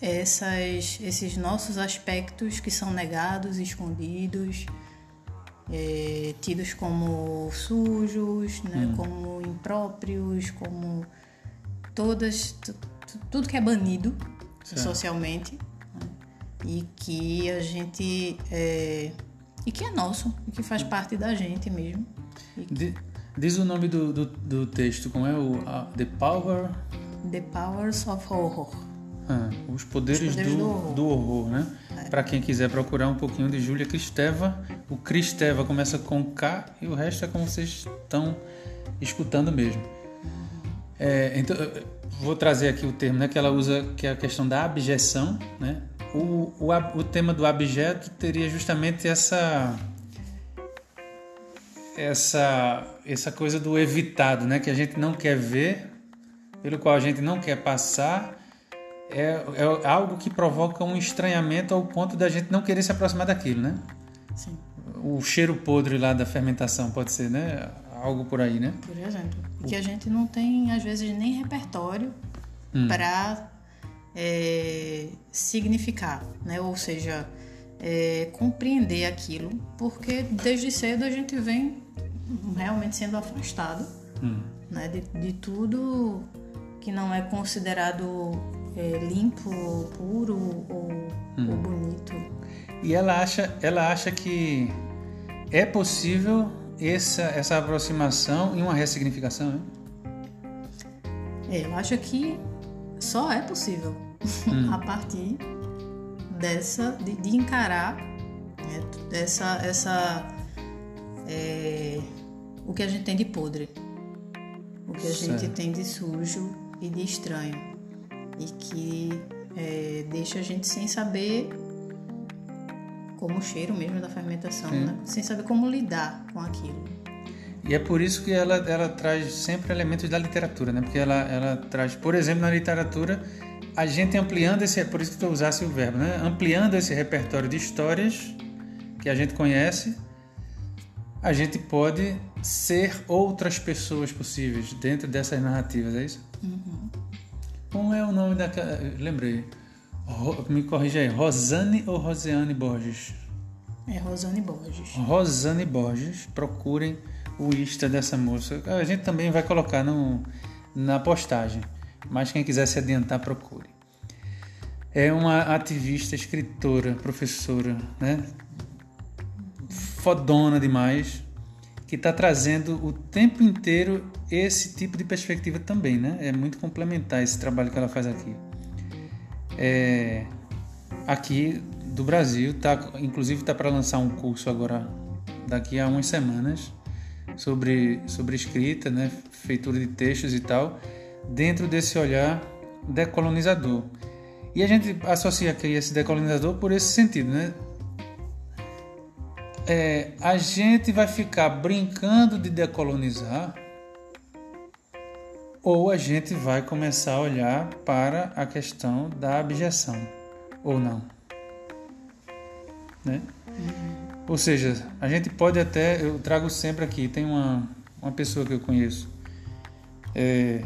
essas, esses nossos aspectos que são negados, escondidos, é, tidos como sujos, né, hum. como impróprios, como todas tudo que é banido certo. socialmente né, e que a gente é, e que é nosso e que faz parte da gente mesmo. De, Diz o nome do, do, do texto, como é o uh, The Power... The Powers of Horror. Ah, os poderes, os poderes do, do, horror. do, horror. né? É. Para quem quiser procurar um pouquinho de Júlia Cristeva, o Cristeva começa com K e o resto é como vocês estão escutando mesmo. É, então, vou trazer aqui o termo né, que ela usa, que é a questão da abjeção. Né? O, o, o tema do abjeto teria justamente essa essa essa coisa do evitado, né, que a gente não quer ver, pelo qual a gente não quer passar, é, é algo que provoca um estranhamento ao ponto da gente não querer se aproximar daquilo, né? Sim. O cheiro podre lá da fermentação pode ser, né? Algo por aí, né? Por exemplo. E que a gente não tem, às vezes, nem repertório hum. para é, significar, né? Ou seja, é, compreender aquilo, porque desde cedo a gente vem realmente sendo afastado hum. né? de, de tudo que não é considerado é, limpo, puro ou, hum. ou bonito. E ela acha, ela acha que é possível essa, essa aproximação e uma ressignificação, né? É, eu acho que só é possível hum. a partir dessa de, de encarar né, essa essa é, o que a gente tem de podre, o que a certo. gente tem de sujo e de estranho e que é, deixa a gente sem saber como o cheiro mesmo da fermentação, né? sem saber como lidar com aquilo. E é por isso que ela, ela traz sempre elementos da literatura, né? Porque ela, ela traz, por exemplo, na literatura, a gente ampliando esse, por isso que eu usasse o verbo, né? Ampliando esse repertório de histórias que a gente conhece, a gente pode ser outras pessoas possíveis dentro dessas narrativas, é isso? Uhum. Como é o nome daquela. Lembrei. Me corrija aí, Rosane ou Rosiane Borges? É Rosane Borges. Rosane Borges, procurem o Insta dessa moça. A gente também vai colocar no, na postagem, mas quem quiser se adiantar, procure. É uma ativista, escritora, professora, né? Fodona demais, que está trazendo o tempo inteiro esse tipo de perspectiva também, né? É muito complementar esse trabalho que ela faz aqui. É, aqui do Brasil, tá, inclusive está para lançar um curso agora daqui a umas semanas sobre, sobre escrita, né, feitura de textos e tal, dentro desse olhar decolonizador. E a gente associa aqui esse decolonizador por esse sentido, né? É, a gente vai ficar brincando de decolonizar ou a gente vai começar a olhar para a questão da abjeção, ou não. Né? Uhum. Ou seja, a gente pode até, eu trago sempre aqui, tem uma, uma pessoa que eu conheço é,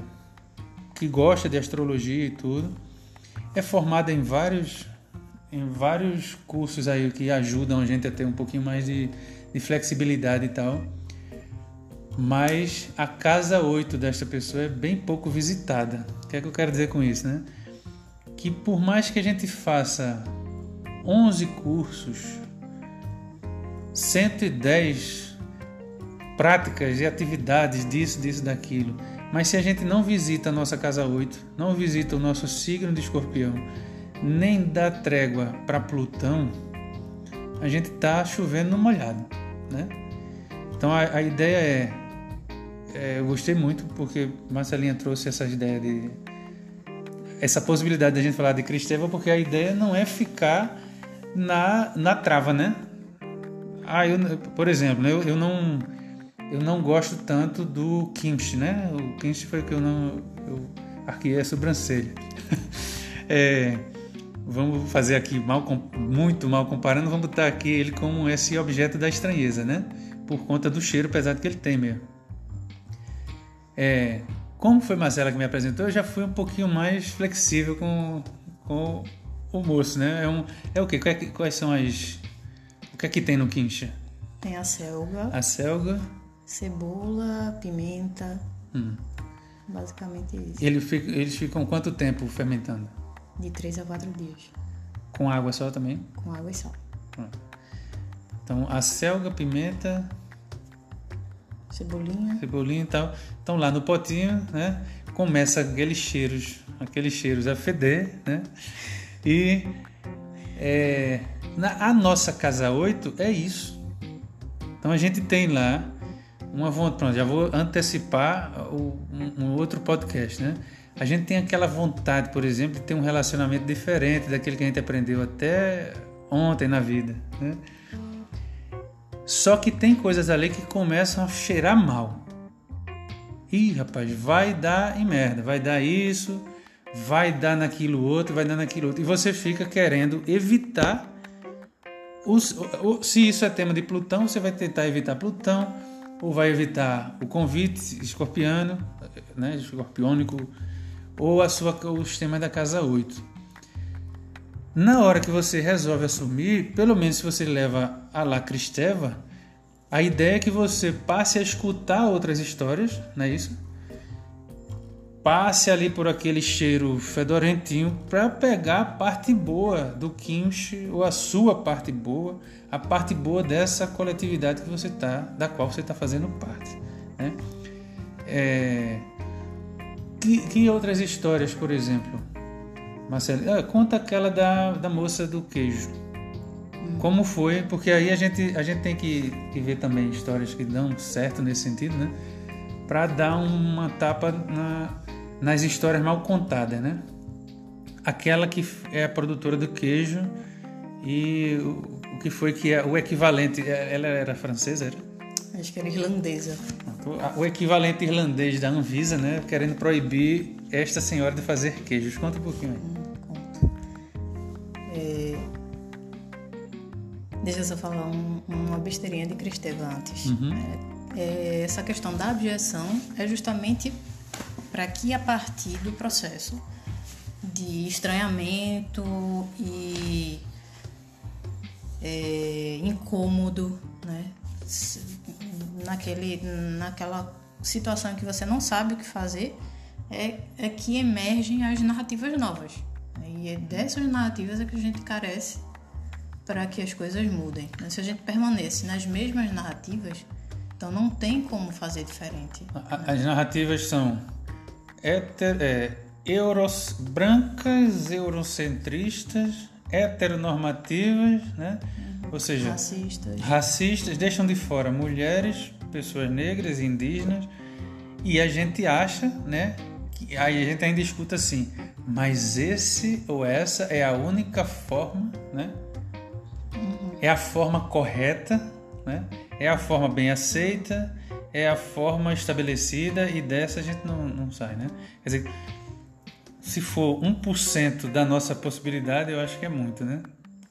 que gosta de astrologia e tudo, é formada em vários, em vários cursos aí que ajudam a gente a ter um pouquinho mais de, de flexibilidade e tal. Mas a casa 8 desta pessoa é bem pouco visitada. O que é que eu quero dizer com isso, né? Que por mais que a gente faça 11 cursos 110 práticas e atividades disso, disso, daquilo. Mas se a gente não visita a nossa casa 8, não visita o nosso signo de escorpião, nem dá trégua para Plutão, a gente está chovendo no molhado. Né? Então a, a ideia é, é, Eu gostei muito porque Marcelinha trouxe essa ideia de. Essa possibilidade de a gente falar de Cristeva, porque a ideia não é ficar na, na trava, né? Ah, eu, por exemplo, eu, eu não eu não gosto tanto do kimchi, né? O kimchi foi que eu não eu arquei a sobrancelha. é, vamos fazer aqui mal, muito mal comparando, vamos botar aqui ele como esse objeto da estranheza, né? Por conta do cheiro pesado que ele tem mesmo. É, como foi Marcela que me apresentou, eu já fui um pouquinho mais flexível com, com o moço, né? É, um, é o quê? Quais são as o que é que tem no quincha? Tem a selga. A selga. Cebola, pimenta. Hum. Basicamente isso. Ele fica, eles ficam quanto tempo fermentando? De 3 a 4 dias. Com água só também? Com água e sal. Então, a selga, pimenta... Cebolinha. Cebolinha e tal. Então, lá no potinho, né? Começa aqueles cheiros, aqueles cheiros a feder, né? E... É, na, a nossa casa 8 é isso. Então a gente tem lá uma vontade. Pronto, já vou antecipar o, um, um, outro podcast, né? A gente tem aquela vontade, por exemplo, de ter um relacionamento diferente daquele que a gente aprendeu até ontem na vida, né? Só que tem coisas ali que começam a cheirar mal. Ih, rapaz, vai dar em merda, vai dar isso, vai dar naquilo outro, vai dar naquilo outro. E você fica querendo evitar os, se isso é tema de Plutão, você vai tentar evitar Plutão, ou vai evitar o convite escorpiano, né, escorpiônico, ou a sua, os temas da casa 8. Na hora que você resolve assumir, pelo menos se você leva a La Cristeva, a ideia é que você passe a escutar outras histórias, não é isso? Passe ali por aquele cheiro fedorentinho para pegar a parte boa do quinche ou a sua parte boa, a parte boa dessa coletividade que você tá, da qual você está fazendo parte, né? É... Que, que outras histórias, por exemplo? Marcelo, ah, conta aquela da, da moça do queijo. Como foi? Porque aí a gente, a gente tem que, que ver também histórias que dão certo nesse sentido, né? Para dar uma tapa na, nas histórias mal contadas, né? Aquela que é a produtora do queijo e o, o que foi que é o equivalente. É, ela era francesa, era? Acho que era irlandesa. O equivalente irlandês da Anvisa, né? Querendo proibir esta senhora de fazer queijos. Conta um pouquinho aí. Deixa eu só falar um, uma besteirinha de Cristeva antes. Uhum. É, é, essa questão da objeção é justamente para que a partir do processo de estranhamento e é, incômodo, né? Naquele, naquela situação que você não sabe o que fazer, é, é que emergem as narrativas novas. E é dessas narrativas é que a gente carece para que as coisas mudem. Né? Se a gente permanece nas mesmas narrativas, então não tem como fazer diferente. Né? As narrativas são heter, é, euros, brancas, eurocentristas, heteronormativas, né? Uhum. ou seja, racistas. racistas, deixam de fora mulheres, pessoas negras, indígenas, e a gente acha, né? Que, aí a gente ainda escuta assim, mas esse ou essa é a única forma, né? É a forma correta, né? é a forma bem aceita, é a forma estabelecida e dessa a gente não, não sai. Né? Quer dizer, se for 1% da nossa possibilidade, eu acho que é muito. Né?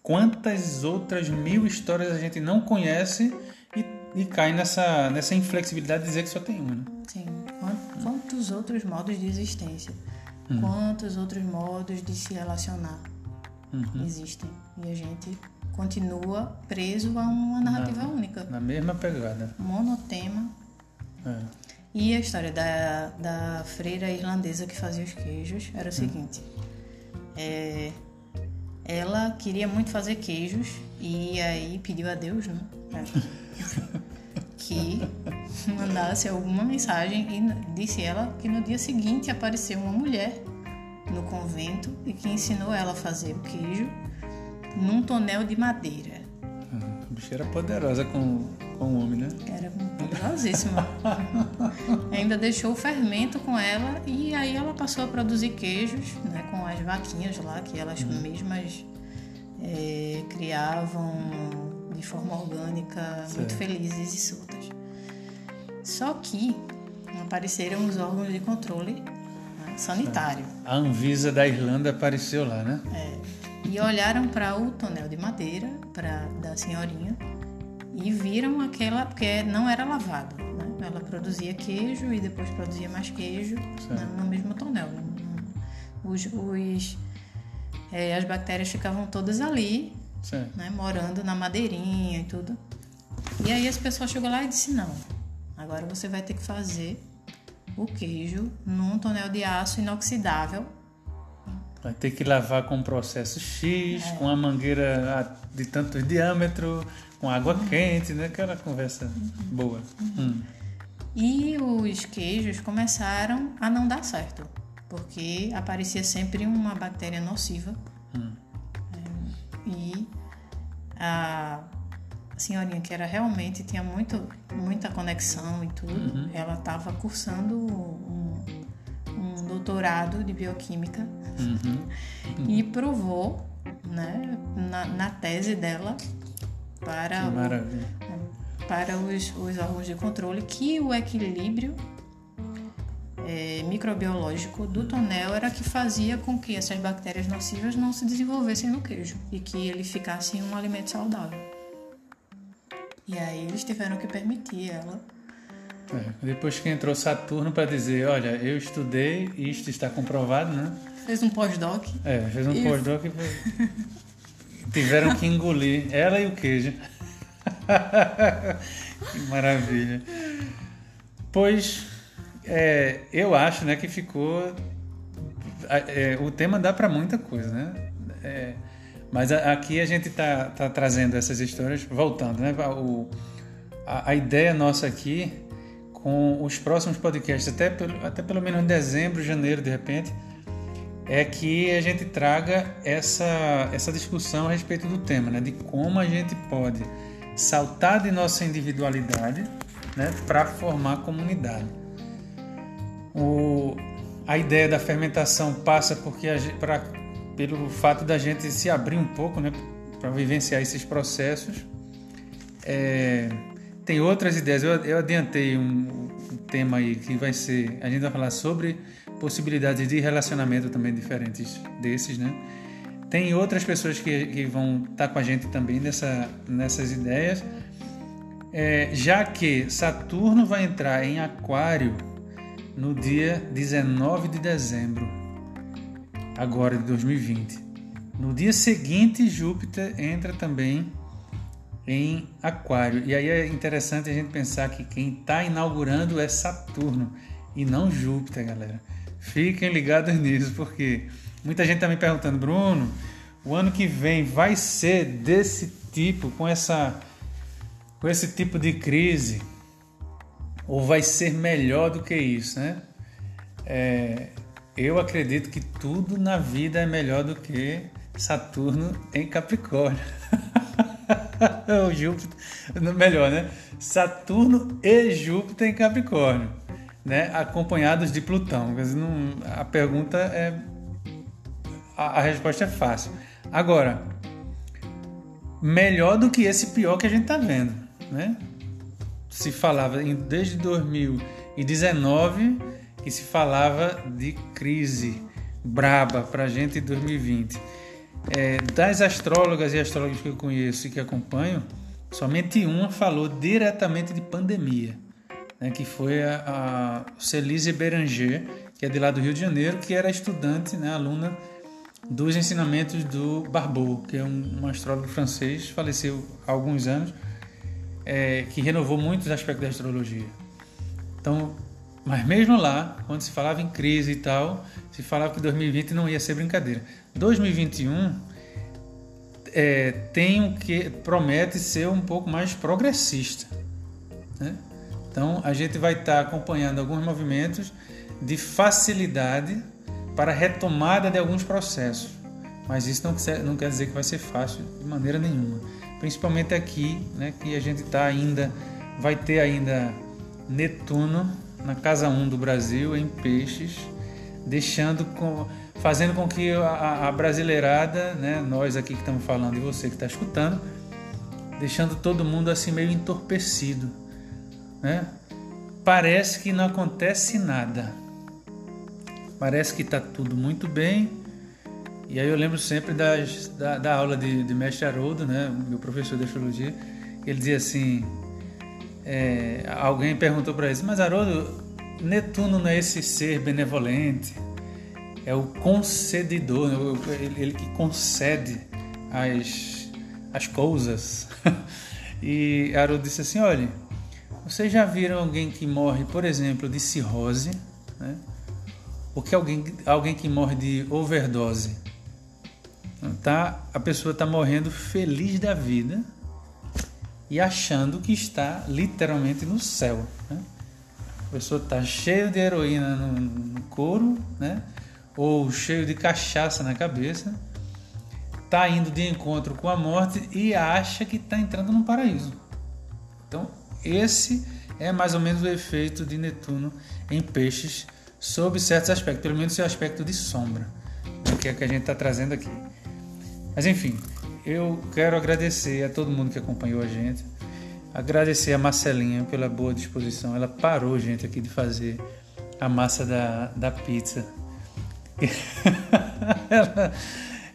Quantas outras mil histórias a gente não conhece e, e cai nessa, nessa inflexibilidade de dizer que só tem uma? Né? Sim. Quantos outros modos de existência? Hum. Quantos outros modos de se relacionar uhum. existem? E a gente continua preso a uma narrativa na, única. Na mesma pegada. Monotema. É. E a história da, da freira irlandesa que fazia os queijos era o hum. seguinte: é, ela queria muito fazer queijos e aí pediu a Deus, né? que mandasse alguma mensagem e disse ela que no dia seguinte apareceu uma mulher no convento e que ensinou ela a fazer o queijo num tonel de madeira. A bicha era poderosa com, com o homem, né? Era poderosíssima. Ainda deixou o fermento com ela e aí ela passou a produzir queijos né, com as vaquinhas lá, que elas uhum. mesmas é, criavam de forma orgânica, certo. muito felizes e soltas. Só que apareceram os órgãos de controle né, sanitário. A Anvisa da Irlanda apareceu lá, né? É e olharam para o tonel de madeira para da senhorinha e viram aquela porque não era lavado, né? Ela produzia queijo e depois produzia mais queijo né, no mesmo tonel. Os, os é, as bactérias ficavam todas ali, né, morando na madeirinha e tudo. E aí as pessoas chegou lá e disse não, agora você vai ter que fazer o queijo num tonel de aço inoxidável Vai ter que lavar com um processo X, é. com a mangueira de tanto diâmetro, com água uhum. quente, né? Aquela conversa uhum. boa. Hum. E os queijos começaram a não dar certo, porque aparecia sempre uma bactéria nociva. Hum. É, e a senhorinha que era realmente tinha muito, muita conexão e tudo, uhum. ela estava cursando um, um doutorado de bioquímica uhum. E provou né, na, na tese dela para, o, para os, os órgãos de controle que o equilíbrio é, microbiológico do tonel era que fazia com que essas bactérias nocivas não se desenvolvessem no queijo e que ele ficasse um alimento saudável. E aí eles tiveram que permitir ela É, depois que entrou Saturno para dizer, olha, eu estudei, isto está comprovado, né? Fez um pós-doc. É, fez um pós-doc e foi... tiveram que engolir ela e o queijo. que maravilha. Pois é, eu acho né, que ficou. É, o tema dá para muita coisa, né? É, mas aqui a gente está tá trazendo essas histórias, voltando, né? O, a, a, ideia nossa aqui, com os próximos podcasts, até pelo, até pelo menos em dezembro, janeiro, de repente, é que a gente traga essa, essa discussão a respeito do tema, né? De como a gente pode saltar de nossa individualidade né? para formar comunidade. O, a ideia da fermentação passa porque a, pra, pelo fato da gente se abrir um pouco né? para vivenciar esses processos. É, tem outras ideias. Eu, eu adiantei um, tema aí que vai ser. A gente vai falar sobre possibilidades de relacionamento também diferentes desses, né? Tem outras pessoas que, que vão estar tá com a gente também nessa, nessas ideias, é, já que Saturno vai entrar em Aquário no dia 19 de dezembro, agora de 2020. No dia seguinte, Júpiter entra também em Aquário. E aí é interessante a gente pensar que quem está inaugurando é Saturno e não Júpiter, galera. Fiquem ligados nisso, porque muita gente está me perguntando, Bruno, o ano que vem vai ser desse tipo, com essa com esse tipo de crise, ou vai ser melhor do que isso, né? É, eu acredito que tudo na vida é melhor do que Saturno em Capricórnio. o Júpiter, melhor, né? Saturno e Júpiter em Capricórnio né, acompanhados de Plutão. Não, a pergunta é. A, a, resposta é fácil. Agora, melhor do que esse pior que a gente está vendo. Né? Se falava em, desde 2019 que se falava de crise braba para a gente em 2020. É, das astrólogas e astrólogos que eu conheço e que acompanho, somente uma falou diretamente de pandemia né, que foi a, a Celise Beranger, que é de lá do Rio de Janeiro, que era estudante, né, aluna dos ensinamentos do Barbeau, que é um, um astrólogo francês, faleceu há alguns anos, é, que renovou muitos aspectos da astrologia. Então, mas mesmo lá, quando se falava em crise e tal, se falava que 2020 não ia ser brincadeira. 2021 é, tem o que promete ser um pouco mais progressista, né? Então, a gente vai estar acompanhando alguns movimentos de facilidade para retomada de alguns processos. Mas isso não quer, não quer dizer que vai ser fácil de maneira nenhuma. Principalmente aqui, né, que a gente está ainda, vai ter ainda Netuno na casa 1 do Brasil, em peixes, deixando com, fazendo com que a, a brasileirada, né, nós aqui que estamos falando e você que está escutando, deixando todo mundo assim meio entorpecido né? Parece que não acontece nada. Parece que está tudo muito bem. E aí eu lembro sempre das, da, da aula de, de Mestre Haroldo, né? meu professor de astrologia, ele dizia assim, é, alguém perguntou para ele, mas Haroldo, Netuno não é esse ser benevolente, é o concedidor, né? ele, ele que concede as, as coisas. e Haroldo disse assim, olha, vocês já viram alguém que morre, por exemplo, de cirrose, né? Ou que alguém, alguém que morre de overdose? Tá, a pessoa está morrendo feliz da vida e achando que está literalmente no céu. Né? A pessoa está cheia de heroína no, no couro, né? ou cheio de cachaça na cabeça, está indo de encontro com a morte e acha que está entrando no paraíso. Então, esse é mais ou menos o efeito de Netuno em peixes sob certos aspectos, pelo menos o aspecto de sombra, que é que a gente está trazendo aqui. Mas enfim, eu quero agradecer a todo mundo que acompanhou a gente, agradecer a Marcelinha pela boa disposição. Ela parou, gente, aqui de fazer a massa da, da pizza. ela,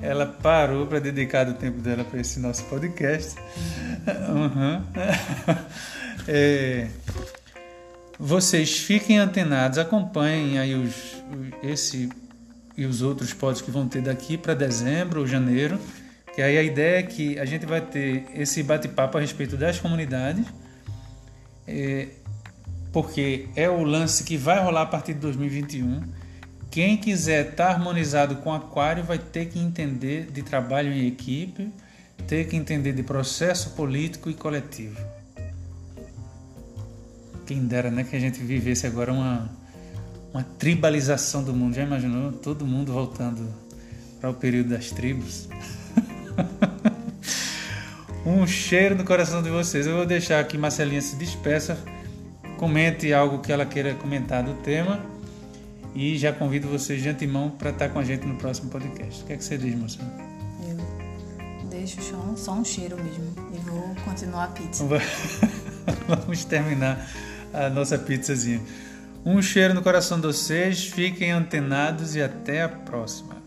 ela parou para dedicar o tempo dela para esse nosso podcast. Uhum. É, Vocês fiquem antenados, acompanhem aí os, esse e os outros pods que vão ter daqui para dezembro ou janeiro. Que aí a ideia é que a gente vai ter esse bate-papo a respeito das comunidades, é, porque é o lance que vai rolar a partir de 2021. Quem quiser estar tá harmonizado com aquário vai ter que entender de trabalho em equipe, ter que entender de processo político e coletivo. Quem dera, né, que a gente vivesse agora uma, uma tribalização do mundo. Já imaginou? Todo mundo voltando para o período das tribos. um cheiro no coração de vocês. Eu vou deixar aqui Marcelinha se despeça, comente algo que ela queira comentar do tema e já convido vocês de antemão para estar com a gente no próximo podcast. O que é que você diz, moça? Eu deixo só, só um cheiro mesmo e vou continuar a pizza. Vamos terminar a nossa pizzazinha. Um cheiro no coração de vocês, fiquem antenados e até a próxima.